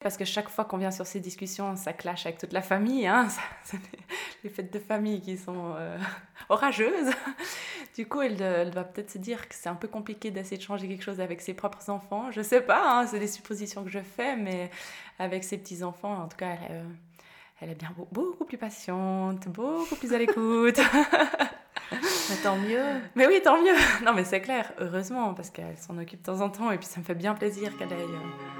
Parce que chaque fois qu'on vient sur ces discussions, ça clash avec toute la famille. Hein les fêtes de famille qui sont euh, orageuses. Du coup, elle, elle va peut-être se dire que c'est un peu compliqué d'essayer de changer quelque chose avec ses propres enfants. Je sais pas, hein, c'est des suppositions que je fais, mais avec ses petits-enfants, en tout cas, elle, euh, elle est bien beaucoup plus patiente, beaucoup plus à l'écoute. tant mieux. Mais oui, tant mieux. Non, mais c'est clair, heureusement, parce qu'elle s'en occupe de temps en temps, et puis ça me fait bien plaisir qu'elle ait euh,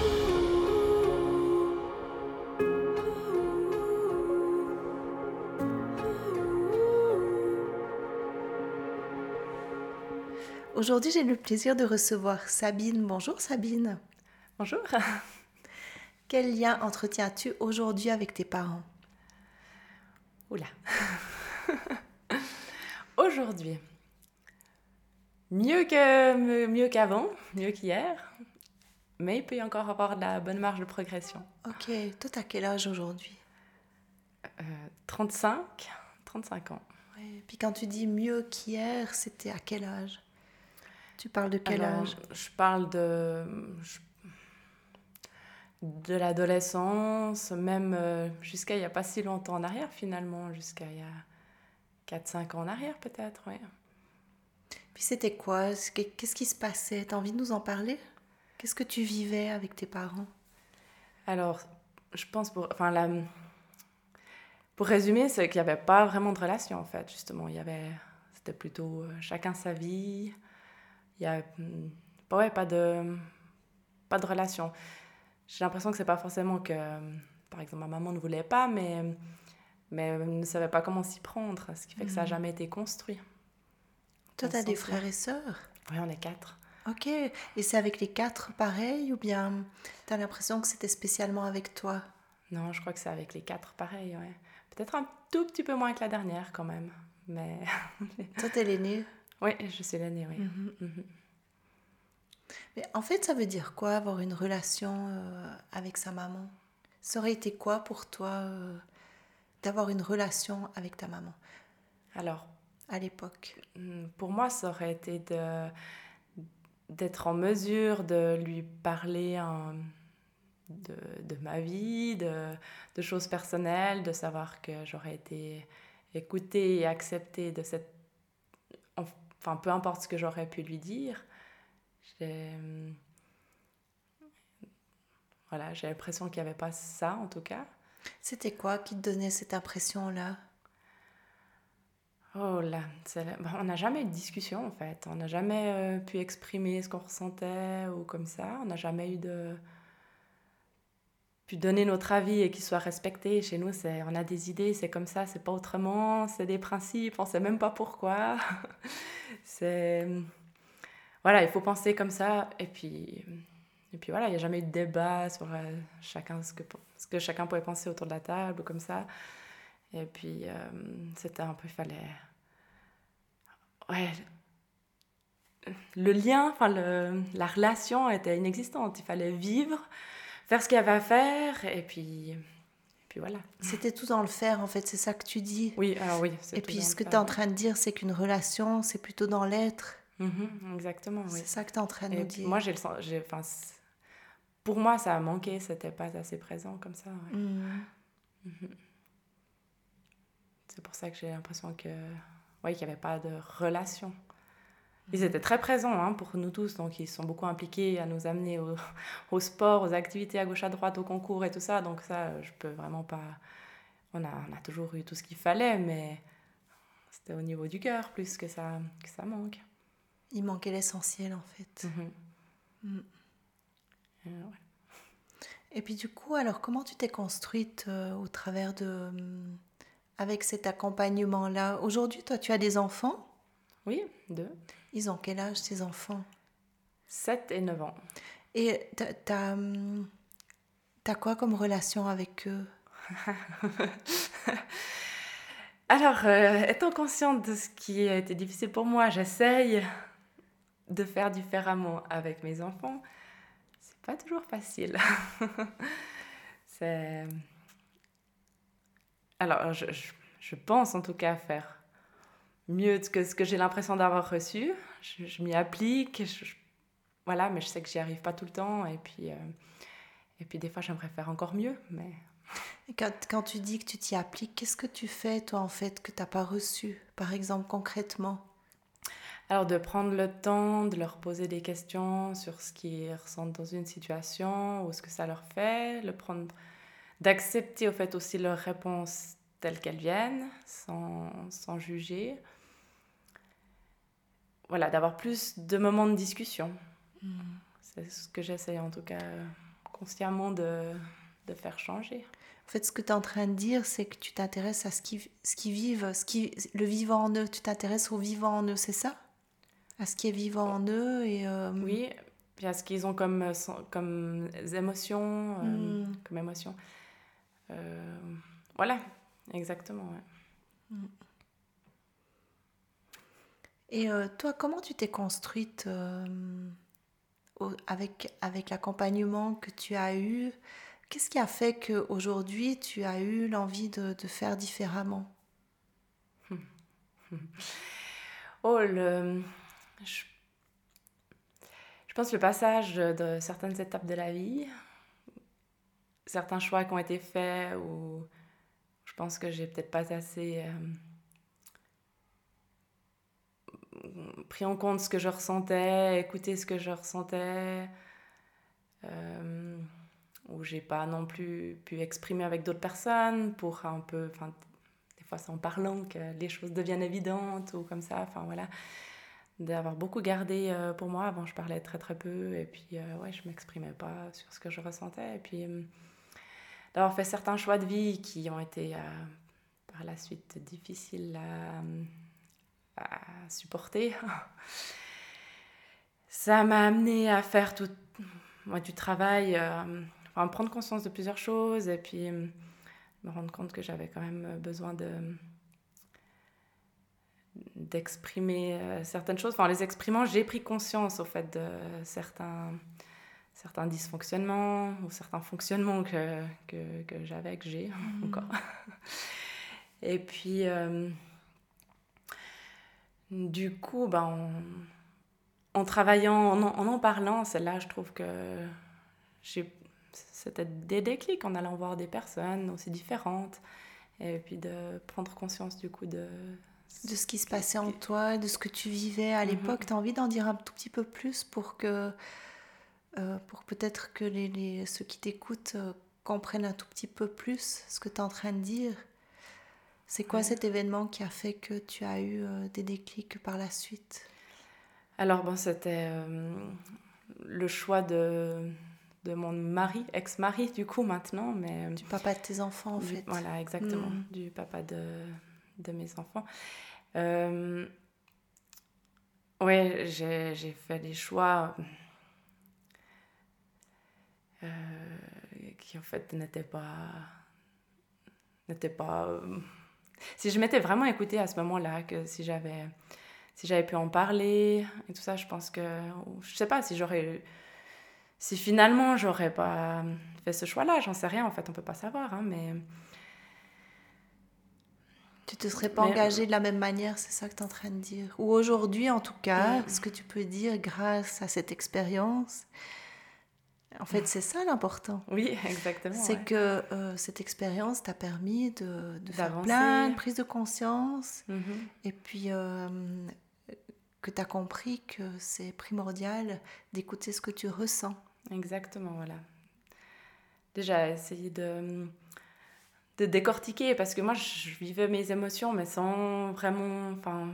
Aujourd'hui, j'ai le plaisir de recevoir Sabine. Bonjour Sabine. Bonjour. Quel lien entretiens-tu aujourd'hui avec tes parents? Oula. aujourd'hui, mieux que mieux qu'avant, mieux qu'hier, mais il peut y encore avoir de la bonne marge de progression. Ok, toi, t'as quel âge aujourd'hui? 35, 35 ans. Ouais. Puis quand tu dis mieux qu'hier, c'était à quel âge? Tu parles de quel âge? Je parle de, de l'adolescence, même euh, jusqu'à il n'y a pas si longtemps en arrière finalement, jusqu'à il y a 4-5 ans en arrière peut-être, oui. Puis c'était quoi? Qu'est-ce qui se passait? T'as envie de nous en parler? Qu'est-ce que tu vivais avec tes parents? Alors, je pense pour... Enfin, la, pour résumer, c'est qu'il n'y avait pas vraiment de relation en fait, justement. Il y avait... C'était plutôt euh, chacun sa vie il y a hmm, ouais, pas, de, pas de relation. J'ai l'impression que c'est pas forcément que, par exemple, ma maman ne voulait pas, mais, mais ne savait pas comment s'y prendre, ce qui fait que ça n'a mhm. jamais été construit. Toi, tu as des frères et sœurs? Oui, on est quatre. Ok, et c'est avec les quatre pareil ou bien tu as l'impression que c'était spécialement avec toi? Non, je crois que c'est avec les quatre pareil, ouais. Peut-être un tout petit peu moins que la dernière quand même, mais... Toi, t'es l'aîné oui, je suis l'aînée, oui. Mhm. Mhm. Mais en fait, ça veut dire quoi avoir une relation euh, avec sa maman? Ça aurait été quoi pour toi euh, d'avoir une relation avec ta maman? Alors, à l'époque hmm, Pour moi, ça aurait été de d'être en mesure de lui parler de, de, ma vie, de, de, choses personnelles, de savoir que j'aurais été écoutée et acceptée de cette enfin peu importe ce que j'aurais pu lui dire, j'ai voilà, j'ai l'impression qu'il n'y avait pas ça en tout cas. C'était quoi qui te donnait cette impression-là? Oh là, on n'a jamais eu de discussion en fait. On n'a jamais euh, pu exprimer ce qu'on ressentait ou comme ça. On n'a jamais eu de pu donner notre avis et qu'il soit respecté. Chez nous, c'est on a des idées, c'est comme ça, c'est pas autrement, c'est des principes, on sait même pas pourquoi. c'est voilà, il faut penser comme ça et puis et puis voilà, il n'y a jamais eu de débat sur euh, chacun ce que ce que chacun pouvait penser autour de la table ou comme ça. Et puis euh, c'était un peu il fallait ouais le lien, enfin la relation était inexistante. Il fallait vivre, faire ce qu'il y avait à faire et puis puis voilà. C'était tout dans le faire, en fait, c'est ça que tu dis. Oui, alors oui. Et puis ce que tu es en train de dire, c'est qu'une relation, c'est plutôt dans l'être. Mhm, exactement, oui. C'est ça que tu es en train de dire. Moi, j'ai le sens. Pour moi, ça a manqué, c'était pas assez présent comme ça. Mhm. Mhm. C'est pour ça que j'ai l'impression que. Oui, qu'il n'y avait pas de relation. Ils étaient très présents hein, pour nous tous, donc ils sont beaucoup impliqués à nous amener au, au, sport, aux activités à gauche à droite, au concours et tout ça. Donc ça, je peux vraiment pas. On a, on a toujours eu tout ce qu'il fallait, mais c'était au niveau du cœur plus que ça, que ça manque. Il manquait l'essentiel en fait. Mm-hmm. Mm. Euh, et puis du coup, alors comment tu t'es construite euh, au travers de... Avec cet accompagnement-là? Aujourd'hui, toi, tu as des enfants? Oui, deux. Ils ont quel âge, ces enfants? 7 et 9 ans. Et t'as as quoi comme relation avec eux? Alors, euh, étant consciente de ce qui a été difficile pour moi, j'essaye de faire différemment avec mes enfants. C'est pas toujours facile. C'est. Alors, je, je, pense en tout cas faire mieux que ce que j'ai l'impression d'avoir reçu. Je, m'y applique. voilà, mais je sais que j'y arrive pas tout le temps. Et puis, euh, et puis des fois, j'aimerais faire encore mieux. Mais quand, quand, tu dis que tu t'y appliques, qu'est-ce que tu fais, toi, en fait, que tu n'as pas reçu, par exemple, concrètement? Alors, de prendre le temps de leur poser des questions sur ce qu'ils ressentent dans une situation ou ce que ça leur fait, le prendre, d'accepter, au fait, aussi leurs réponses telles qu'elles viennent, sans, sans juger. Voilà, d'avoir plus de moments de discussion. Hmm. C'est ce que j'essaye, en tout cas, consciemment de, de faire changer. En fait, ce que tu es en train de dire, c'est que tu t'intéresses à ce qui, ce qui vivent, ce qui, le vivant en eux. Tu t'intéresses au vivant en eux, c'est ça? À ce qui est vivant en eux et... Euh, oui, puis à ce qu'ils ont comme, euh, comme émotions, euh, hmm. comme émotion. voilà, exactement. Hmm. Et toi, comment tu t'es construite avec, avec l'accompagnement que tu as eu? Qu'est-ce qui a fait qu'aujourd'hui, tu as eu l'envie de, faire différemment? Oh. Je... je pense le passage de certaines étapes de la vie, certains choix qui ont été faits, ou je pense que j'ai peut-être pas assez euh, pris en compte ce que je ressentais, écouté ce que je ressentais. Euh où j'ai pas non plus pu exprimer avec d'autres personnes pour un peu, enfin, des fois c'est en parlant que les choses deviennent évidentes ou comme ça, enfin voilà, d'avoir beaucoup gardé euh, pour moi. Avant, je parlais très très peu et puis euh, ouais, je m'exprimais pas sur ce que je ressentais et puis euh, d'avoir fait certains choix de vie qui ont été par la suite difficiles à, à supporter. Ça m'a amené à faire tout, moi, du travail enfin, prendre conscience de plusieurs choses et puis euh, me rendre compte que j'avais quand même besoin de d'exprimer euh, certaines choses. Enfin, en les exprimant, j'ai pris conscience au fait de certains, certains dysfonctionnements ou certains fonctionnements que, que, que j'avais, que j'ai mmh. encore. Et puis, euh, du coup, ben, en, en travaillant, en, en en parlant, c'est là, je trouve que j'ai c'était des déclics en allant voir des personnes aussi différentes et puis de prendre conscience du coup de de ce qui se passait en toi, de ce que tu vivais à mhm. l'époque. Tu as envie d'en dire un tout petit peu plus pour que euh, pour peut-être que les, les, ceux qui t'écoutent euh, comprennent un tout petit peu plus ce que tu es en train de dire? C'est quoi cet événement qui a fait que tu as eu euh, des déclics par la suite? Alors bon, c'était le choix de de mon mari, ex-mari du coup maintenant. Mais, du papa de tes enfants en fait. Voilà, exactement, mm. du papa de, de mes enfants. Euh, oui, j'ai fait des choix euh, qui en fait n'étaient pas... n'étaient pas... Euh, si je m'étais vraiment écoutée à ce moment-là, que si j'avais si j'avais pu en parler et tout ça, je pense que... Je sais pas si j'aurais si finalement j'aurais pas fait ce choix-là, j'en sais rien, en fait, on peut pas savoir, hein, mais... Tu te serais pas engagé de la même manière, c'est ça que tu es en train de dire? Ou aujourd'hui, en tout cas, ce que tu peux dire grâce à cette expérience, en fait, c'est ça l'important. Oui, exactement. C'est que euh, cette expérience t'a permis de, de faire plein de prises de conscience. Mm-hmm. Et puis, euh, que tu as compris que c'est primordial d'écouter ce que tu ressens. Exactement, voilà. Déjà, essayer de, de décortiquer, parce que moi, je vivais mes émotions, mais sans vraiment... Enfin,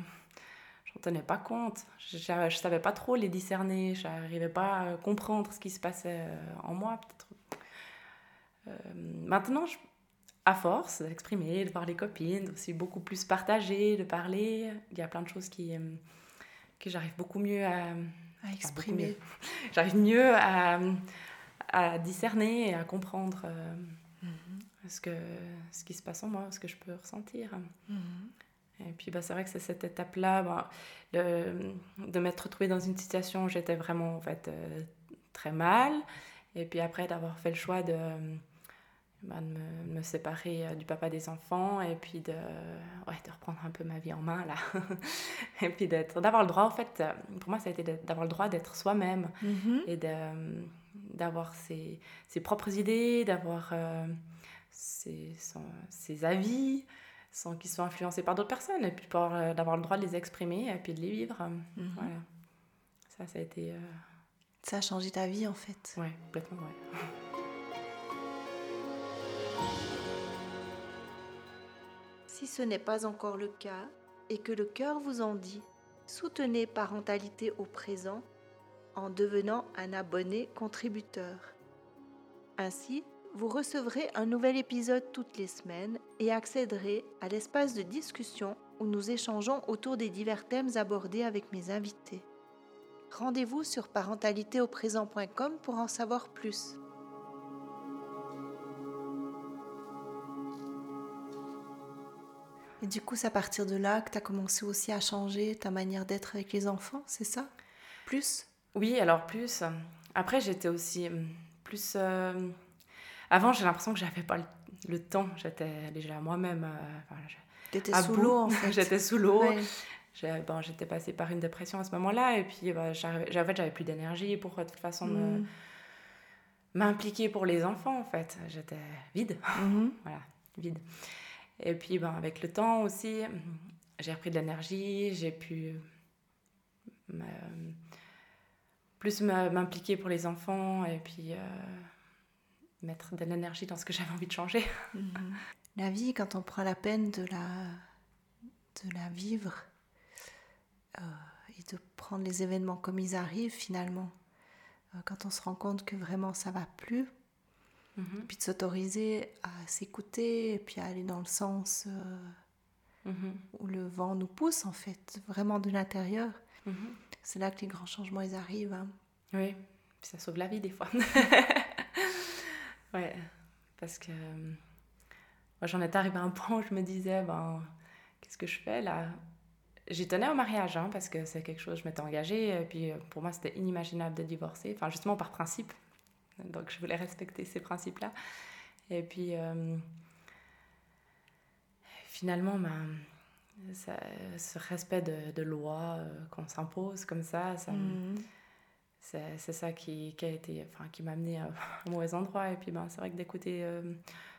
j'en tenais pas compte. Je, ne savais pas trop les discerner. Je n'arrivais pas à comprendre ce qui se passait euh, en moi, peut-être. Euh, maintenant, je, à force d'exprimer, de voir les copines, aussi beaucoup plus partager, de parler, il y a plein de choses qui, euh, que j'arrive beaucoup mieux à à exprimer. J'arrive mieux à, à, discerner et à comprendre. Euh, mhm. ce, que, ce qui se passe en moi, ce que je peux ressentir. Mhm. Et puis bah, c'est vrai que c'est cette étape-là, bah, de m'être retrouvée dans une situation où j'étais vraiment en fait, euh, très mal. Et puis après d'avoir fait le choix de, bah, de, me, séparer euh, du papa des enfants et puis de, ouais, de reprendre un peu ma vie en main là. et puis d'avoir le droit, en fait, euh, pour moi ça a été d'avoir le droit d'être soi-même mm-hmm. et d'avoir ses, ses, propres idées, d'avoir ses, ses, avis sans qu'ils soient influencés par d'autres personnes, et puis euh, d'avoir le droit de les exprimer et puis de les vivre. Mhm. Voilà. Ça, ça a été. Euh, ça a changé ta vie en fait. Ouais, complètement, ouais. Si ce n'est pas encore le cas et que le cœur vous en dit, soutenez Parentalité au présent en devenant un abonné contributeur. Ainsi, vous recevrez un nouvel épisode toutes les semaines et accéderez à l'espace de discussion où nous échangeons autour des divers thèmes abordés avec mes invités. Rendez-vous sur parentalitéauprésent.com pour en savoir plus. Et du coup, c'est à partir de là que tu as commencé aussi à changer ta manière d'être avec les enfants, c'est ça? Plus? Oui, alors plus. Après, j'étais aussi hum, plus... Euh, avant, j'ai l'impression que j'avais pas le, temps. J'étais déjà moi-même. Euh, T'étais sous l'eau en fait. j'étais sous l'eau. Bon, j'étais passée par une dépression à ce moment-là et puis bah, j'avais, j'avais plus d'énergie pour de toute façon mm. m'impliquer pour les enfants en fait. J'étais vide. Mm-hmm. voilà, vide. Et puis ben, avec le temps aussi, j'ai repris de l'énergie, j'ai pu plus m'impliquer pour les enfants et puis euh, mettre de l'énergie dans ce que j'avais envie de changer. Mhm. La vie, quand on prend la peine de la, de la vivre euh, et de prendre les événements comme ils arrivent finalement, euh, quand on se rend compte que vraiment ça va plus, mhm. puis de s'autoriser à s'écouter et puis à aller dans le sens euh, mhm. où le vent nous pousse en fait, vraiment de l'intérieur. C'est là que les grands changements ils arrivent. Hein. Oui, ça sauve la vie des fois. Ouais, parce que moi j'en étais arrivée à un point où je me disais, ben, qu'est-ce que je fais là? J'y tenais au mariage, hein, parce que c'est quelque chose, je m'étais engagée, et puis euh, pour moi c'était inimaginable de divorcer, enfin justement par principe. Donc je voulais respecter ces principes-là. Et puis euh, finalement, ben, ce respect de, de loi euh, qu'on s'impose comme ça, ça, mmh c'est ça qui, qui, a été enfin qui m'a amené à un mauvais endroit et puis ben c'est vrai que d'écouter euh,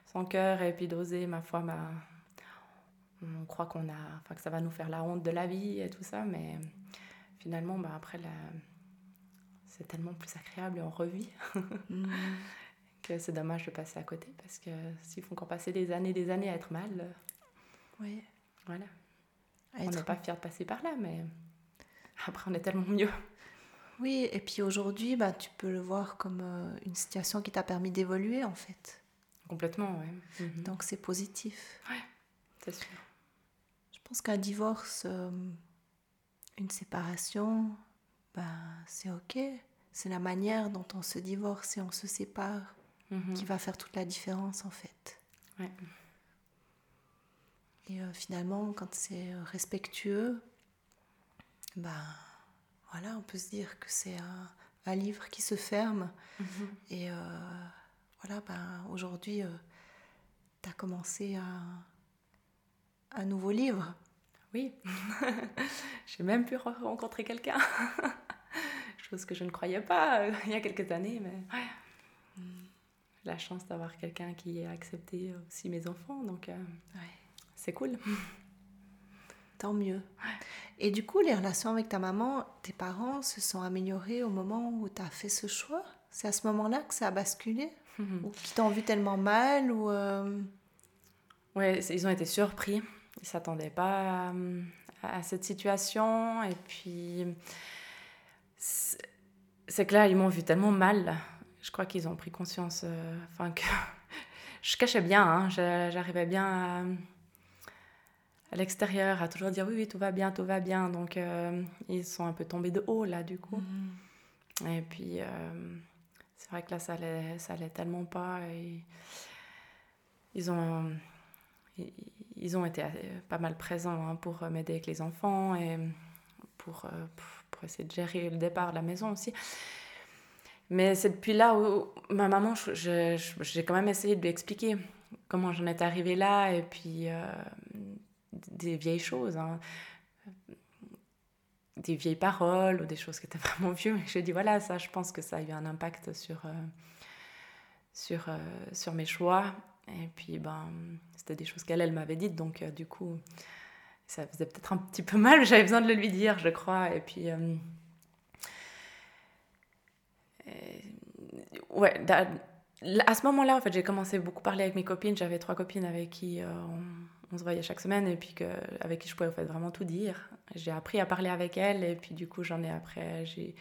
son cœur et puis d'oser ma foi ma on croit qu'on a enfin que ça va nous faire la honte de la vie et tout ça. Mais finalement ben, après c'est tellement plus agréable et on revit mm. que c'est dommage de passer à côté parce que s'il faut encore passer des années des années à être mal oui. voilà. On n'est pas fier de passer par là mais après on est tellement mieux oui, et puis aujourd'hui, bah, tu peux le voir comme euh, une situation qui t'a permis d'évoluer en fait. Complètement, oui. Mhm. Donc c'est positif. Oui, c'est sûr. Je pense qu'un divorce, euh, une séparation, ben, c'est ok. C'est la manière dont on se divorce et on se sépare mhm. qui va faire toute la différence en fait. Ouais. Et euh, finalement, quand c'est respectueux, ben voilà, on peut se dire que c'est un, livre qui se ferme. Mhm. Et euh, voilà, ben, aujourd'hui, euh, tu as commencé un, un, nouveau livre. Oui, j'ai même pu rencontrer quelqu'un. Chose que je ne croyais pas euh, il y a quelques années, mais mm. la chance d'avoir quelqu'un qui a accepté aussi mes enfants, donc c'est cool. Tant mieux. Et du coup, les relations avec ta maman, tes parents se sont améliorées au moment où tu as fait ce choix? C'est à ce moment-là que ça a basculé? Ou qu'ils t'ont vu tellement mal ou euh... Ouais, ils ont été surpris. Ils ne s'attendaient pas à, cette situation. Et puis, c'est que là, ils m'ont vu tellement mal. Je crois qu'ils ont pris conscience. Euh, enfin, que je cachais bien. Hein. J'arrivais bien à à l'extérieur à toujours dire oui, oui, tout va bien, tout va bien. Donc, euh, ils sont un peu tombés de haut, là, du coup. Mm. Et puis, euh, c'est vrai que là, ça allait, ça allait tellement pas. Et ils ont, ils ont été pas mal présents hein, pour m'aider avec les enfants et pour, pour essayer de gérer le départ de la maison aussi. Mais c'est depuis là où ma maman, j'ai quand même essayé de lui expliquer comment j'en étais arrivée là et puis euh, des vieilles choses, hein. des vieilles paroles ou des choses qui étaient vraiment vieux. Mais je dit voilà, ça, je pense que ça a eu un impact sur, euh, sur, euh, sur mes choix. Et puis, ben, c'était des choses qu'elle, elle, m'avait dites, donc du coup, ça faisait peut-être un petit peu mal, j'avais besoin de le lui dire, je crois. Et puis ouais, à ce moment-là, en fait, j'ai commencé beaucoup parler avec mes copines. J'avais trois copines avec qui euh, on, se voyait chaque semaine et puis que, avec qui je pouvais en fait, vraiment tout dire. J'ai appris à parler avec elles et puis du coup, j'en ai après. J'ai,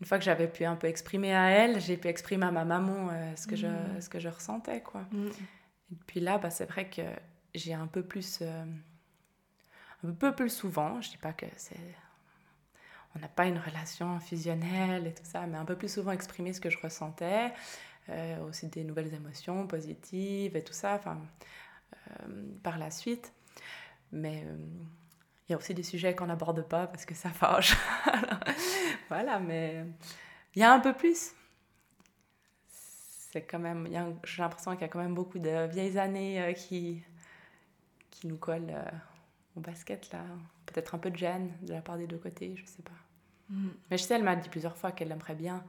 une fois que j'avais pu un peu exprimer à elle, j'ai pu exprimer à ma maman euh, ce, que je, mmh. ce que je ressentais. Quoi. Mmh. Et puis là, bah, c'est vrai que j'ai un peu plus. Euh, un peu plus souvent, je dis pas que c'est on n'a pas une relation fusionnelle et tout ça, mais un peu plus souvent exprimer ce que je ressentais, euh, aussi des nouvelles émotions positives et tout ça, enfin, par la suite. Mais euh, il y a aussi des sujets qu'on n'aborde pas parce que ça fâche. voilà, mais il y a un peu plus. C'est quand même, j'ai l'impression qu'il y a quand même beaucoup de vieilles années qui, qui nous collent au basket là. Peut-être un peu de gêne de la part des deux côtés, je sais pas. Mm. Mais je sais, elle m'a dit plusieurs fois qu'elle aimerait bien,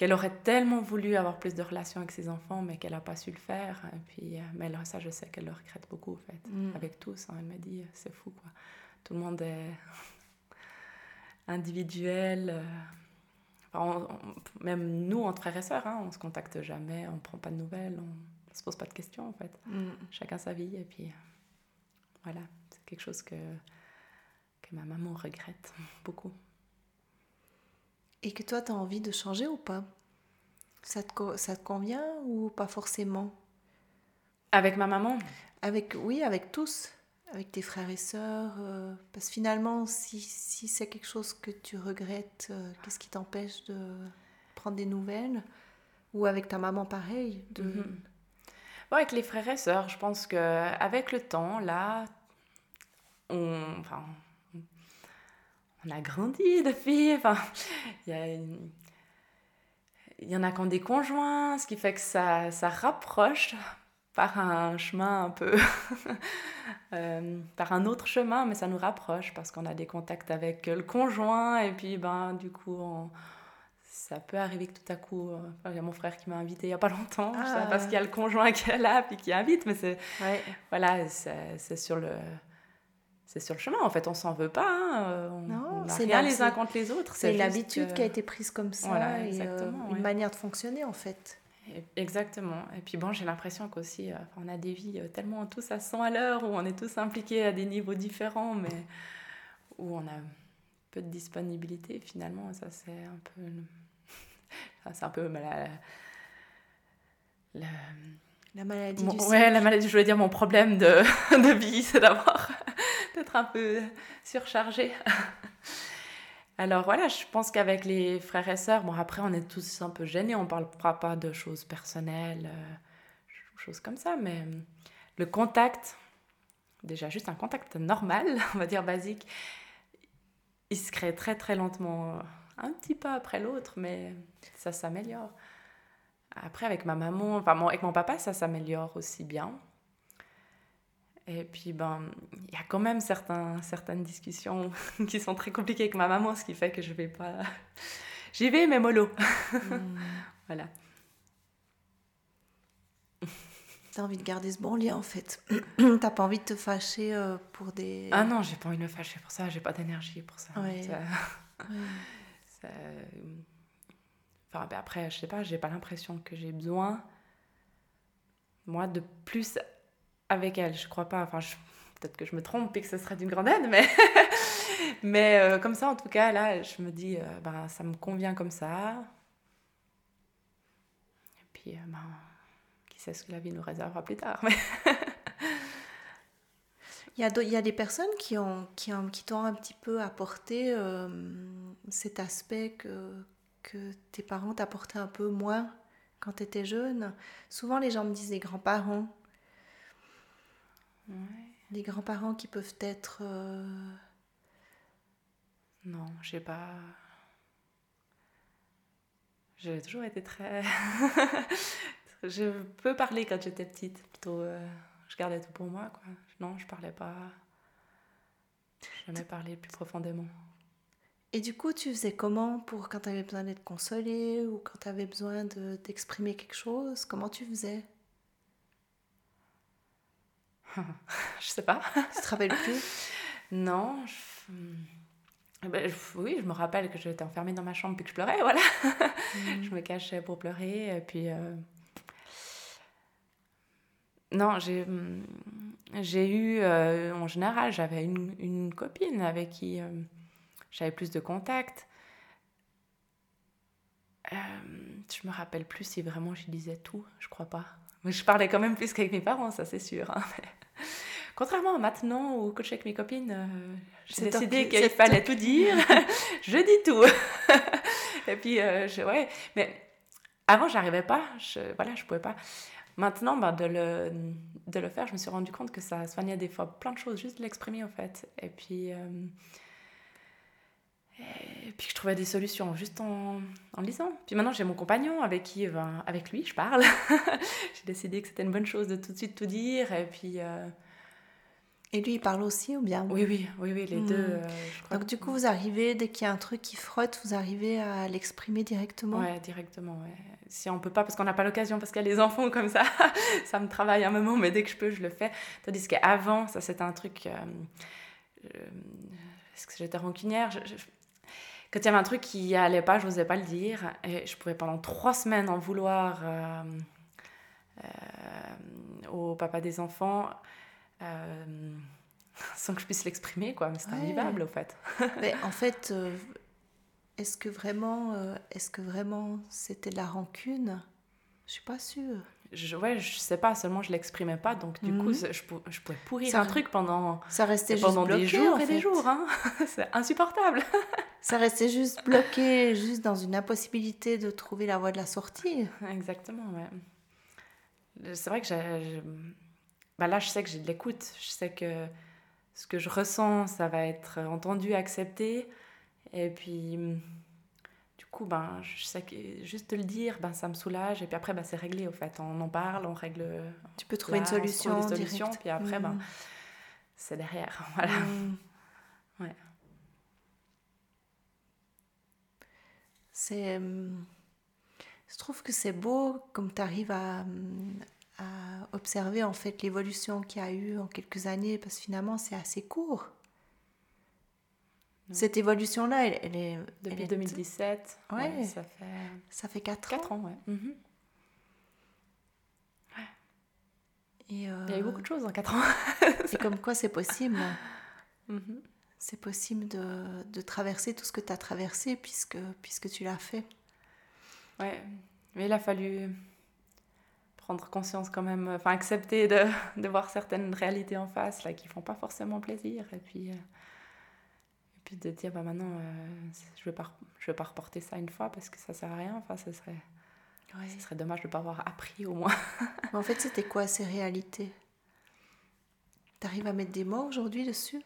qu'elle aurait tellement voulu avoir plus de relations avec ses enfants, mais qu'elle n'a pas su le faire. Et puis, euh, mais ça, je sais qu'elle le regrette beaucoup, en fait, mm. avec tous. Hein. elle m'a dit, c'est fou, quoi. Tout le monde est individuel. Euh. même nous, entre frères et sœurs, hein, on se contacte jamais, on ne prend pas de nouvelles, on ne se pose pas de questions, en fait. Mm. Chacun sa vie, et puis voilà, c'est quelque chose que, que ma maman regrette beaucoup. Et que toi, tu as envie de changer ou pas? Ça te, ça te convient ou pas forcément? Avec ma maman? Avec, Oui, avec tous, avec tes frères et sœurs. Euh, parce que finalement, si, si c'est quelque chose que tu regrettes, euh, qu'est-ce qui t'empêche de prendre des nouvelles? Ou avec ta maman, pareil de... Mhm. avec les frères et sœurs, je pense qu'avec le temps, là, on, enfin, on a grandi depuis. Enfin, il y, en a qui ont des conjoints, ce qui fait que ça, ça rapproche par un chemin un peu. Euh, par un autre chemin, mais ça nous rapproche parce qu'on a des contacts avec le conjoint et puis ben, du coup, ça peut arriver que tout à coup. il y a mon frère qui m'a invité il n'y a pas longtemps, ah. parce qu'il y a le conjoint qui est là puis qui invite, mais c'est. Voilà, c'est sur le c'est sur le chemin. En fait, on s'en veut pas. Hein. Euh, on, non, c'est rien les uns contre les autres. C'est l'habitude qui a été prise comme ça. Voilà, euh, exactement, une manière de fonctionner, en fait. exactement. Et puis bon, j'ai l'impression qu'aussi, euh, on a des vies tellement tous à 100 à l'heure, où on est tous impliqués à des niveaux différents, mais où on a peu de disponibilité finalement. Ça, c'est un peu. c'est un peu la, la, la maladie du Ouais, la maladie, je voulais dire mon problème de, de vie, c'est d'avoir d'être un peu surchargée. Alors voilà, je pense qu'avec les frères et sœurs, bon après on est tous un peu gênés, on ne parlera pas de choses personnelles, euh, choses comme ça, mais euh, le contact, déjà juste un contact normal, on va dire basique, il se crée très très lentement, euh, un petit pas après l'autre, mais ça s'améliore. Après avec ma maman, enfin avec mon papa, ça s'améliore aussi bien. Et puis, ben, il y a quand même certains, certaines discussions qui sont très compliquées avec ma maman, ce qui fait que je vais pas. J'y vais, mais mollo. Hmm. voilà. T'as envie de garder ce bon lien en fait. T'as pas envie de te fâcher euh, pour des. Ah non, j'ai pas envie de me fâcher pour ça, j'ai pas d'énergie pour ça. Enfin, ben après, je sais pas, j'ai pas l'impression que j'ai besoin, moi, de plus avec elle. Je crois pas. Enfin, peut-être que je me trompe et que ce serait d'une grande aide, mais, mais euh, comme ça, en tout cas, là, je me dis, ben, ça me convient comme ça. Et puis, ben, qui sait ce que la vie nous réservera plus tard. Mais il, y a il y a des personnes qui, ont, qui, ont, qui t'ont un petit peu apporté cet aspect que, que tes parents t'apportaient un peu moins quand tu étais jeune. Souvent, les gens me disent des grands-parents Les grands-parents qui peuvent être... Euh, non, j'ai pas... J'ai toujours été très... je peux parler quand j'étais petite, plutôt... Euh, je gardais tout pour moi, quoi. Non, je parlais pas... Jamais parlé plus profondément. Et du coup, tu faisais comment pour quand tu avais besoin d'être consolé ou quand tu avais besoin de t'exprimer quelque chose Comment tu faisais? Je sais pas. Tu te rappelles plus? Non. Ben, oui, je me rappelle que j'étais enfermée dans ma chambre puis que je pleurais, voilà. Mm. je me cachais pour pleurer et puis. Euh, non, j'ai j'ai eu, euh, en général, j'avais une, une, copine avec qui euh, j'avais plus de contact. Euh, je me rappelle plus si vraiment je disais tout, je crois pas. Mais je parlais quand même plus qu'avec mes parents, ça c'est sûr. Hein. Contrairement à maintenant où suis avec mes copines, euh, j'ai décidé qu'il fallait tout dire. je dis tout. Et puis, euh, je, ouais. Mais avant, j'arrivais pas. Je, voilà, je pouvais pas. Maintenant, bah, de, le, de le faire, je me suis rendu compte que ça soignait des fois plein de choses, juste de l'exprimer en fait. Et puis, euh, et puis je trouvais des solutions juste en, en lisant. Puis maintenant j'ai mon compagnon avec qui, ben, avec lui, je parle. j'ai décidé que c'était une bonne chose de tout de suite tout dire. Et puis. Euh, et lui, il parle aussi ou bien? Oui, oui, oui, oui les hmm. deux. Euh, Donc du coup, vous arrivez, dès qu'il y a un truc qui frotte, vous arrivez à l'exprimer directement? Ouais, directement, ouais. Si on peut pas, parce qu'on n'a pas l'occasion, parce qu'il y a les enfants comme ça, ça me travaille un moment, mais dès que je peux, je le fais. Tandis qu'avant, ça c'était un truc... Euh, est-ce que j'étais rancunière? Je, quand il y avait un truc qui allait pas, je n'osais pas le dire. Et je pouvais pendant trois semaines en vouloir euh, euh, au papa des enfants euh, sans que je puisse l'exprimer, quoi. Mais c'était invivable, au fait. Mais en fait, est-ce que vraiment, est-ce que vraiment c'était de la rancune? Je suis pas sûre je, ouais, je sais pas, seulement je l'exprimais pas, donc du coup, mhm. je, je, pouvais pourrir un truc pendant, ça restait pendant des jours et des jours. Hein. C'est insupportable. ça restait juste bloqué, juste dans une impossibilité de trouver la voie de la sortie. Exactement, ouais. C'est vrai que j'ai. Bah là, je sais que j'ai de l'écoute. Je sais que ce que je ressens, ça va être entendu, accepté. Et puis coup, ben, je sais que juste le dire, ben, ça me soulage. Et puis après, ben, c'est réglé, au fait. On en parle, on règle. Tu peux trouver une solution. Puis après, ben, mm. c'est derrière. Voilà. Mm. Ouais. C'est. Euh, je trouve que c'est beau comme tu arrives à, à observer en fait l'évolution qu'il y a eu en quelques années, parce que finalement, c'est assez court. Cette évolution-là, elle, est... Depuis 2017, ouais, ça fait... Ça fait 4, 4 ans. ans ouais. Mhm. Et euh... Il y a eu beaucoup de choses en 4 ans. et comme quoi c'est possible. Mhm. C'est possible de, de, traverser tout ce que tu as traversé puisque, puisque tu l'as fait. Ouais, mais il a fallu prendre conscience quand même, enfin accepter de, de voir certaines réalités en face là qui font pas forcément plaisir. Et puis... Euh, puis de dire, bah maintenant, euh, je ne vais, pas, je vais pas reporter ça une fois parce que ça sert à rien. Enfin, ce serait, ce serait dommage de ne pas avoir appris au moins. Mais en fait, c'était quoi ces réalités? Tu arrives à mettre des mots aujourd'hui dessus?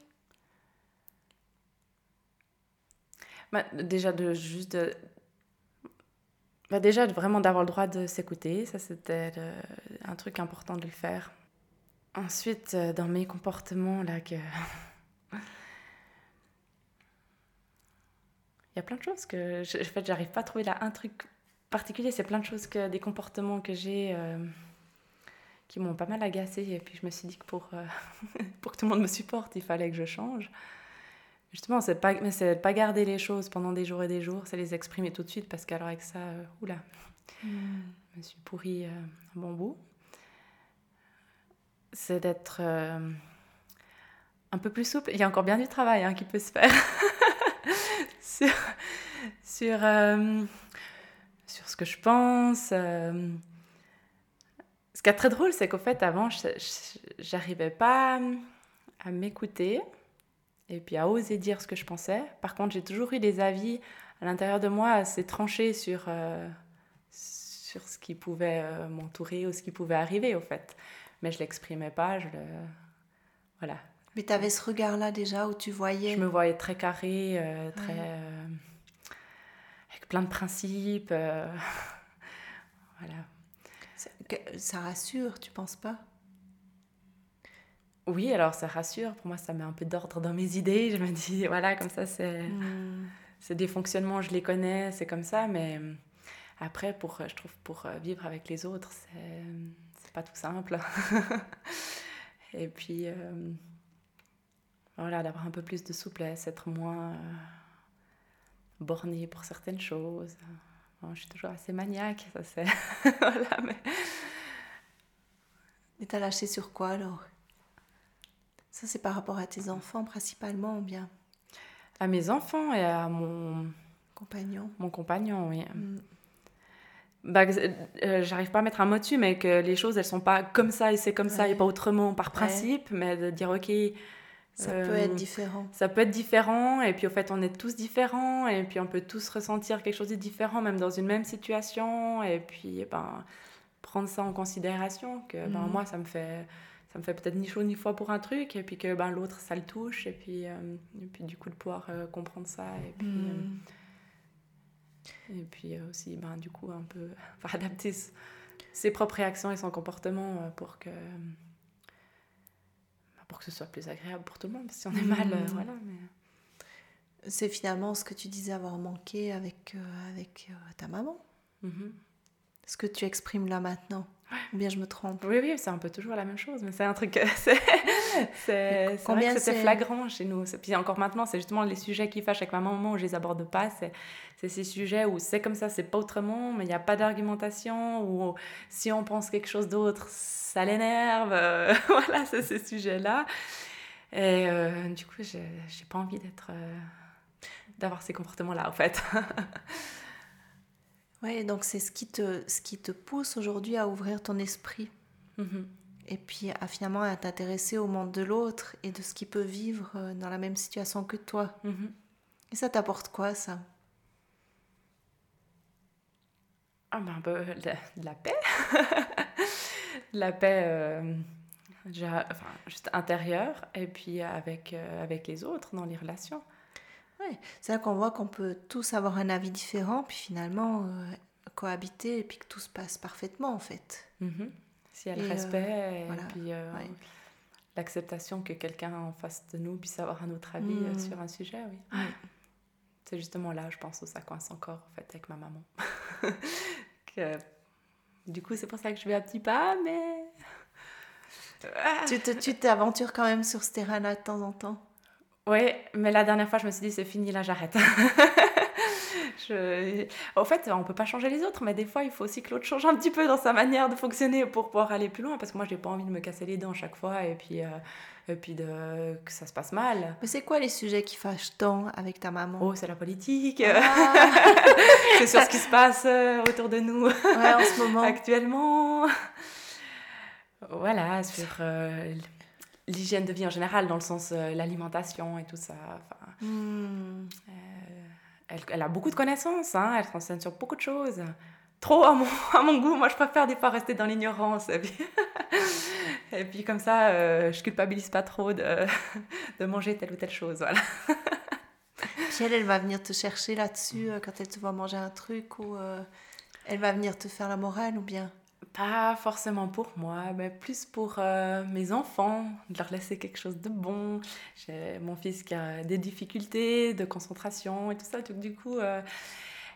Bah, Déjà, de juste de, bah déjà, vraiment d'avoir le droit de s'écouter, ça c'était un truc important de le faire. Ensuite, euh, dans mes comportements, là, que il y a plein de choses que je, en fait j'arrive pas à trouver là. Un truc particulier c'est plein de choses que des comportements que j'ai euh, qui m'ont pas mal agacé. Et puis je me suis dit que pour euh, pour que tout le monde me supporte il fallait que je change. Justement c'est pas mais c'est pas garder les choses pendant des jours et des jours c'est les exprimer tout de suite parce qu'alors avec ça euh, oula hmm. je me suis pourri un bon bout. C'est d'être un peu plus souple. Il y a encore bien du travail hein, qui peut se faire sur, sur, euh, sur ce que je pense. Euh. Ce qui est très drôle, c'est qu'au fait, avant, j'arrivais pas à m'écouter et puis à oser dire ce que je pensais. Par contre, j'ai toujours eu des avis à l'intérieur de moi assez tranchés sur, euh, sur ce qui pouvait m'entourer ou ce qui pouvait arriver, au fait. Mais je l'exprimais pas, je le voilà. Mais tu avais ce regard-là déjà où tu voyais. Je me voyais très carré, euh, très. Euh, avec plein de principes. Euh, voilà. Ça, ça, rassure, tu penses pas? Oui, alors ça rassure. Pour moi, ça met un peu d'ordre dans mes idées. Je me dis, voilà, comme ça, c'est. Hmm. C'est des fonctionnements, je les connais, c'est comme ça, mais après, pour, je trouve, pour vivre avec les autres, c'est pas tout simple. Et puis, voilà, d'avoir un peu plus de souplesse, être moins euh, borné pour certaines choses. je suis toujours assez maniaque, ça c'est. voilà, mais. Et t'as lâché sur quoi alors? Ça c'est par rapport à tes enfants principalement ou bien? À mes enfants et à mon. Compagnon. Mon compagnon, oui. Mm. Bah, euh, j'arrive pas à mettre un mot dessus, mais que les choses elles sont pas comme ça et c'est comme ça et pas autrement par principe, mais de dire ok ça peut être euh, différent. Ça peut être différent, et puis au fait, on est tous différents, et puis on peut tous ressentir quelque chose de différent, même dans une même situation, et puis eh ben, prendre ça en considération, que ben, mhm. moi, ça me fait, ça me fait peut-être ni chaud ni froid pour un truc, et puis que ben, l'autre, ça le touche, et puis, euh, et puis du coup, de pouvoir euh, comprendre ça, et puis, mhm. et puis aussi, ben, du coup, un peu adapter ses propres réactions et son comportement pour que pour que ce soit plus agréable pour tout le monde. Si on est mal, euh, mmh. voilà. Mais... C'est finalement ce que tu disais avoir manqué avec, euh, avec euh, ta maman. Mmh. Ce que tu exprimes là maintenant. Ou bien je me trompe Oui, oui, c'est un peu toujours la même chose, mais c'est un truc. C'est vrai que c'était flagrant chez nous. Puis encore maintenant, c'est justement les sujets qui fâchent avec ma maman où je les aborde pas. C'est ces sujets où c'est comme ça, c'est pas autrement, mais il n'y a pas d'argumentation. Ou si on pense quelque chose d'autre, ça l'énerve. Euh, voilà, c'est ces sujets-là. Et euh, du coup, j'ai pas envie d'être. Euh, d'avoir ces comportements-là, en fait. oui, donc c'est ce, qui te, ce qui te pousse aujourd'hui à ouvrir ton esprit. Mm-hmm. Et puis à finalement à t'intéresser au monde de l'autre et de ce qu'il peut vivre dans la même situation que toi. Mm-hmm. Et ça t'apporte quoi, ça? Ah ben, de la paix. la paix euh, enfin, juste intérieure et puis avec, euh, avec les autres dans les relations. Oui, c'est là qu'on voit qu'on peut tous avoir un avis différent, puis finalement euh, cohabiter et puis que tout se passe parfaitement en fait. Mm-hmm. S'il y a le respect et puis l'acceptation que quelqu'un en face de nous puisse avoir un autre avis mm. sur un sujet, oui. C'est justement là, je pense, où ça coince encore en fait avec ma maman. que du coup, c'est pour ça que je vais à petits pas, mais. tu t'aventures quand même sur ce terrain-là de temps en temps Oui, mais la dernière fois, je me suis dit, c'est fini, là, j'arrête. je... Au fait, on peut pas changer les autres, mais des fois, il faut aussi que l'autre change un petit peu dans sa manière de fonctionner pour pouvoir aller plus loin, parce que moi, j'ai pas envie de me casser les dents chaque fois et puis, euh, et puis de... que ça se passe mal. Mais c'est quoi les sujets qui fâchent tant avec ta maman? Oh, c'est la politique. Ah. c'est sur ce qui se passe euh, autour de nous ouais, en ce moment. actuellement. Voilà, sur euh, l'hygiène de vie en général, dans le sens l'alimentation et tout ça. Enfin, hmm elle, a beaucoup de connaissances, hein, elle s'enseigne sur beaucoup de choses. Trop à mon, à mon goût, moi je préfère des fois rester dans l'ignorance. Et, et puis, comme ça, euh, je culpabilise pas trop de, de manger telle ou telle chose. Voilà. Puis elle, elle va venir te chercher là-dessus euh, quand elle te voit manger un truc ou euh, elle va venir te faire la morale ou bien? Pas forcément pour moi, mais plus pour euh, mes enfants, de leur laisser quelque chose de bon. J'ai mon fils qui a des difficultés de concentration et tout ça, donc du coup, euh,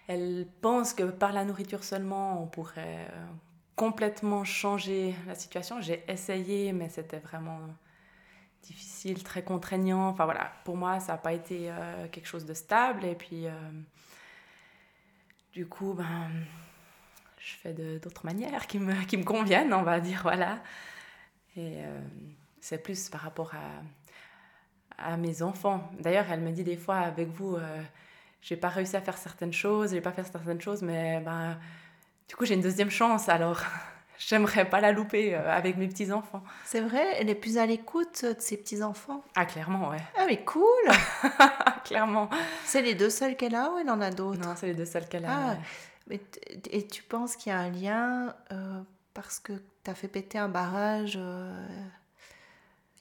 elle pense que par la nourriture seulement, on pourrait euh, complètement changer la situation. J'ai essayé, mais c'était vraiment difficile, très contraignant. Enfin voilà, pour moi, ça n'a pas été quelque chose de stable. Et puis, du coup, ben je fais d'autres manières qui me, qui me conviennent, on va dire, voilà. Et euh, c'est plus par rapport à, à mes enfants. D'ailleurs, elle me dit des fois, avec vous, euh, j'ai pas réussi à faire certaines choses, j'ai pas fait certaines choses, mais ben, du coup, j'ai une deuxième chance, alors j'aimerais pas la louper euh, avec mes petits-enfants. C'est vrai, elle est plus à l'écoute de ses petits-enfants Ah, clairement, ouais. Ah, mais cool Clairement. C'est les deux seuls qu'elle a ou elle en a d'autres? Non, c'est les deux seuls qu'elle a. Ah, et tu penses qu'il y a un lien euh, parce que tu as fait péter un barrage euh,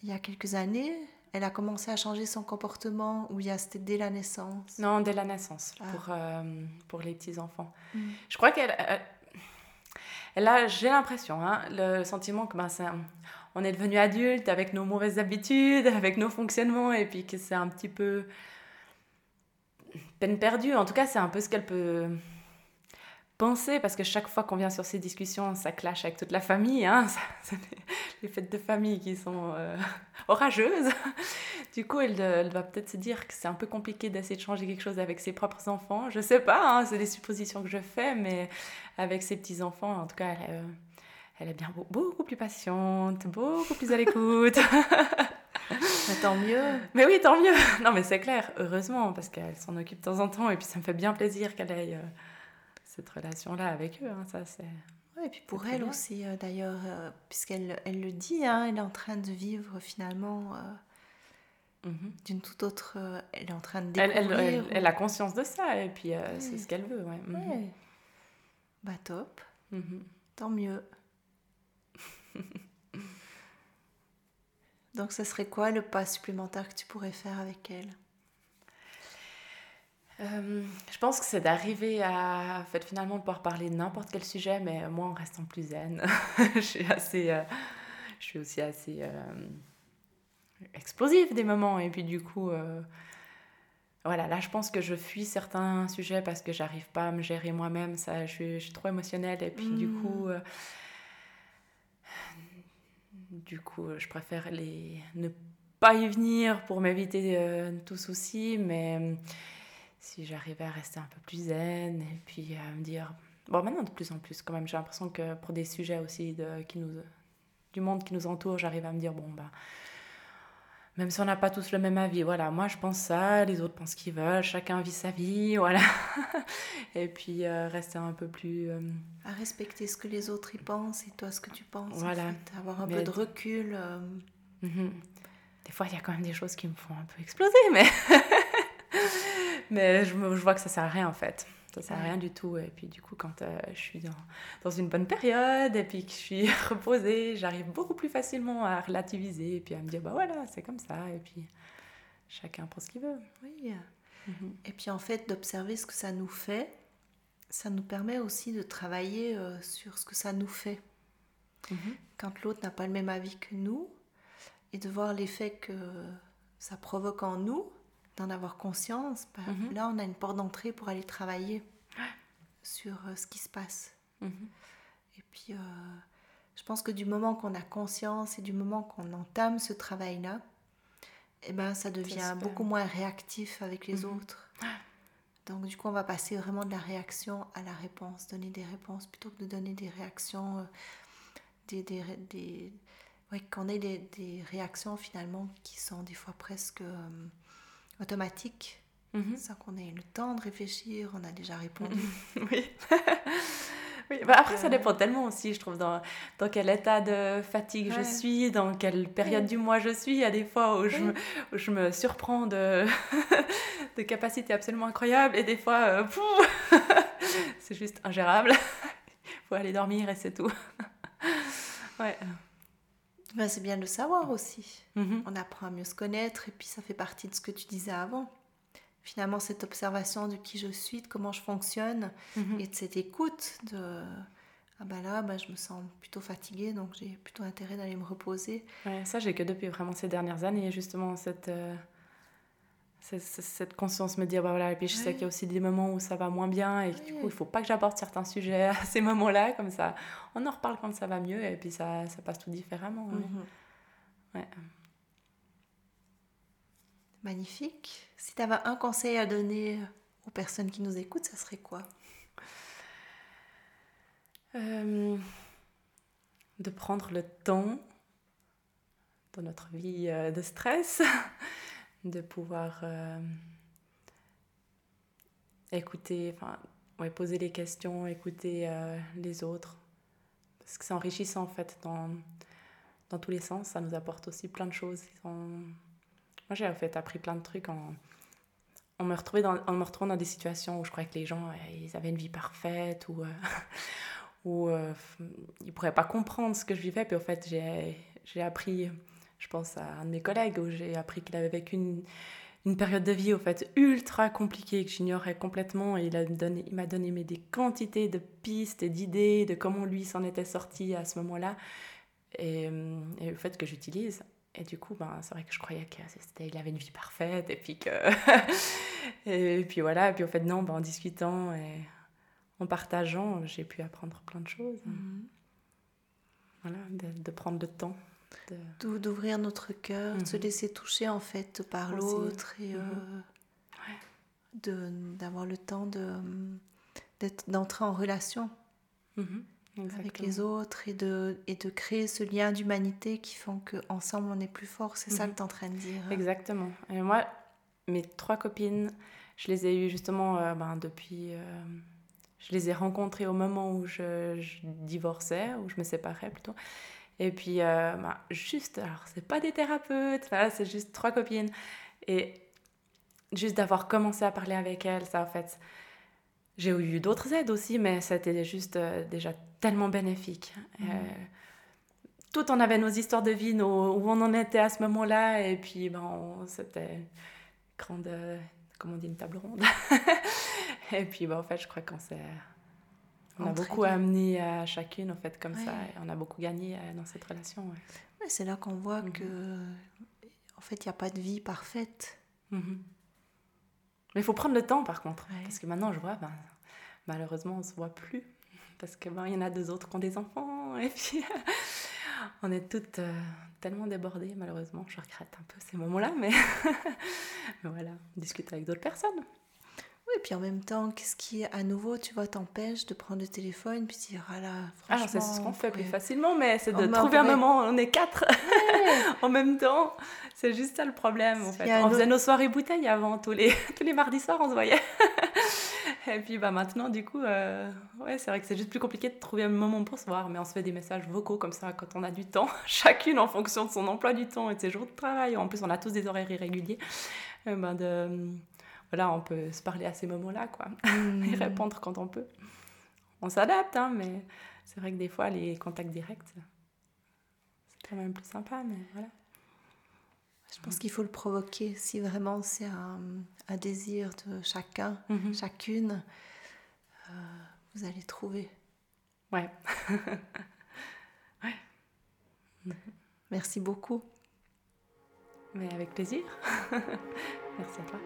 il y a quelques années, elle a commencé à changer son comportement ou c'était dès la naissance? Non, dès la naissance, ah. pour, euh, pour les petits-enfants. Mm. Je crois qu'elle... Elle, a, j'ai l'impression, hein, le sentiment que ben, on est devenu adulte avec nos mauvaises habitudes, avec nos fonctionnements, et puis que c'est un petit peu peine perdue. En tout cas, c'est un peu ce qu'elle peut penser, parce que chaque fois qu'on vient sur ces discussions, ça clash avec toute la famille. Hein. les fêtes de famille qui sont euh, orageuses. Du coup, elle, elle va peut-être se dire que c'est un peu compliqué d'essayer de changer quelque chose avec ses propres enfants. Je sais pas, hein, c'est des suppositions que je fais, mais avec ses petits-enfants, en tout cas, elle, euh, elle est bien beaucoup plus patiente, beaucoup plus à l'écoute. tant mieux. Mais oui, tant mieux. Non, mais c'est clair, heureusement, parce qu'elle s'en occupe de temps en temps, et puis ça me fait bien plaisir qu'elle ait euh, cette relation-là avec eux. Hein, ça, c'est. et puis pour elle aussi, euh, d'ailleurs, euh, puisqu'elle elle le dit, hein, elle est en train de vivre finalement mhm. d'une toute autre. elle est en train de découvrir. Elle, elle, a conscience de ça, et puis c'est ce qu'elle veut. Ouais. Mhm. Bah top. Mhm. Tant mieux. Donc, ce serait quoi le pas supplémentaire que tu pourrais faire avec elle? Euh, je pense que c'est d'arriver à fait, finalement pouvoir parler de n'importe quel sujet, mais moi en restant plus zen. je suis assez, euh, je suis aussi assez euh, explosive des moments, et puis du coup, voilà, là je pense que je fuis certains sujets parce que j'arrive pas à me gérer moi-même. Ça, je suis, je suis, trop émotionnelle, et puis du coup du coup, je préfère les... ne pas y venir pour m'éviter euh, tout souci, mais si j'arrivais à rester un peu plus zen et puis à me dire... Bon, maintenant de plus en plus quand même, j'ai l'impression que pour des sujets aussi de, qui nous, du monde qui nous entoure, j'arrive à me dire, bon, bah même si on n'a pas tous le même avis, voilà, moi je pense ça, les autres pensent ce qu'ils veulent, chacun vit sa vie, voilà. et puis euh, rester un peu plus... Euh, à respecter ce que les autres y pensent et toi ce que tu penses. Voilà. Avoir un peu de recul. Euh. Mhm. Des fois, il y a quand même des choses qui me font un peu exploser, mais, mais je, je vois que ça sert à rien en fait ça sert à rien du tout. Et puis du coup, quand euh, je suis dans, dans, une bonne période et puis que je suis reposée, j'arrive beaucoup plus facilement à relativiser et puis à me dire, bah voilà, c'est comme ça. Et puis chacun prend ce qu'il veut. Oui. Mhm. Et puis en fait, d'observer ce que ça nous fait, ça nous permet aussi de travailler euh, sur ce que ça nous fait. Mhm. Quand l'autre n'a pas le même avis que nous, et de voir l'effet que ça provoque en nous, d'en avoir conscience, ben, mhm. là on a une porte d'entrée pour aller travailler sur euh, ce qui se passe. Mhm. Et puis euh, je pense que du moment qu'on a conscience et du moment qu'on entame ce travail-là, eh ben, ça devient beaucoup moins réactif avec les mhm. autres. Donc du coup on va passer vraiment de la réaction à la réponse, donner des réponses plutôt que de donner des réactions, euh, des, des, des qu'on ait des, des, réactions finalement qui sont des fois presque automatique, mhm. sans qu'on ait le temps de réfléchir, on a déjà répondu. oui. oui. Bah, après, ça euh, dépend tellement aussi, je trouve, dans, dans quel état de fatigue je suis, dans quelle période du mois je suis. Il y a des fois où, je, me, où je me surprends de, de capacités absolument incroyables et des fois, euh, c'est juste ingérable. Il faut aller dormir et c'est tout. ouais. Ben, c'est bien de le savoir aussi. Mhm. On apprend à mieux se connaître et puis ça fait partie de ce que tu disais avant. Finalement, cette observation de qui je suis, de comment je fonctionne mhm. et de cette écoute de ah ben là, ben je me sens plutôt fatiguée, donc j'ai plutôt intérêt d'aller me reposer. Ouais, ça, j'ai que depuis vraiment ces dernières années, justement, cette, euh, cette, conscience me dire bah voilà et puis je sais qu'il y a aussi des moments où ça va moins bien et du coup il faut pas que j'apporte certains sujets à ces moments là comme ça on en reparle quand ça va mieux et puis ça, ça passe tout différemment ouais. Mhm. magnifique. Si tu avais un conseil à donner aux personnes qui nous écoutent ça serait quoi? Euh, de prendre le temps dans notre vie euh, de stress de pouvoir euh, écouter, enfin, ouais, poser les questions, écouter euh, les autres. Parce que c'est enrichissant en fait dans, dans tous les sens, ça nous apporte aussi plein de choses. Moi j'ai en fait appris plein de trucs en, en, me, retrouvant dans, en me retrouvant dans des situations où je croyais que les gens ils avaient une vie parfaite ou, euh, ou ils pourraient pas comprendre ce que je vivais. Puis en fait j'ai appris je pense à un de mes collègues où j'ai appris qu'il avait vécu une, une période de vie au fait ultra compliquée que j'ignorais complètement. Et il m'a donné, il donné mais, des quantités de pistes et d'idées de comment lui s'en était sorti à ce moment-là. Et, et, le fait que j'utilise. Et du coup ben, c'est vrai que je croyais qu'il avait une vie parfaite et puis que et puis voilà. Et puis au fait non ben, en discutant et en partageant j'ai pu apprendre plein de choses. Mm-hmm. voilà de, de prendre le temps D'ouvrir notre cœur, de se mhm. laisser toucher en fait par l'autre et mhm. euh, d'avoir le temps d'entrer en relation mhm. avec les autres et de, et de créer ce lien d'humanité qui font qu'ensemble on est plus fort. C'est ça que tu es en train de dire. Exactement. Et moi, mes trois copines, je les ai eues justement euh, ben, depuis... Euh, je les ai rencontrées au moment où je, je divorçais, où je me séparais plutôt. Et puis, euh, bah, juste, alors, c'est pas des thérapeutes, c'est juste trois copines. Et juste d'avoir commencé à parler avec elles, ça, en fait, j'ai eu d'autres aides aussi, mais c'était juste euh, déjà tellement bénéfique. Mmh. Euh, tout, on avait nos histoires de vie, nos, où on en était à ce moment-là, et puis, ben, c'était grande, comment on dit, une table ronde. et puis, ben, en fait, je crois qu'on s'est on a beaucoup amené à chacune, en fait, comme ça. Et on a beaucoup gagné euh, dans cette relation. Ouais. c'est là qu'on voit mhm. que, en fait, il n'y a pas de vie parfaite. Mhm. Mais il faut prendre le temps, par contre. Parce que maintenant, je vois, ben, malheureusement, on ne se voit plus. Parce qu'il ben, y en a deux autres qui ont des enfants. Et puis, on est toutes euh, tellement débordées, malheureusement. Je regrette un peu ces moments-là, mais, mais voilà, on discute avec d'autres personnes. Et puis en même temps, qu'est-ce qui, à nouveau, tu vois, t'empêche de prendre le téléphone puis dire, ah là, franchement... Alors, c'est ce qu'on fait plus facilement, mais c'est de trouver un moment, on est quatre en même temps. C'est juste ça le problème, en fait. On faisait nos soirées bouteilles avant, tous les, tous les mardis soirs, on se voyait. et puis bah, maintenant, du coup, euh, ouais, c'est vrai que c'est juste plus compliqué de trouver un moment pour se voir, mais on se fait des messages vocaux comme ça quand on a du temps, chacune en fonction de son emploi du temps et de ses jours de travail. En plus, on a tous des horaires irréguliers. Euh, de voilà, on peut se parler à ces moments-là, quoi, et répondre quand on peut. On s'adapte, hein, mais c'est vrai que des fois, les contacts directs, c'est quand même plus sympa, mais voilà. Je pense qu'il faut le provoquer. Si vraiment c'est un, un, désir de chacun, mmh chacune, euh, vous allez trouver. Ouais. ouais. Merci beaucoup. Mais avec plaisir. Merci à toi.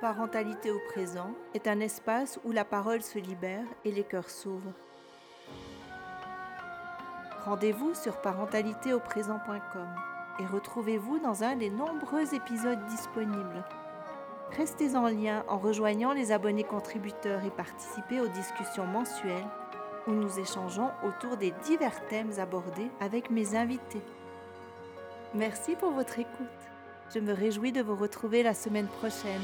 Parentalité au présent est un espace où la parole se libère et les cœurs s'ouvrent. Rendez-vous sur parentalitéauprésent.com et retrouvez-vous dans un des nombreux épisodes disponibles. Restez en lien en rejoignant les abonnés contributeurs et participez aux discussions mensuelles où nous échangeons autour des divers thèmes abordés avec mes invités. Merci pour votre écoute. Je me réjouis de vous retrouver la semaine prochaine.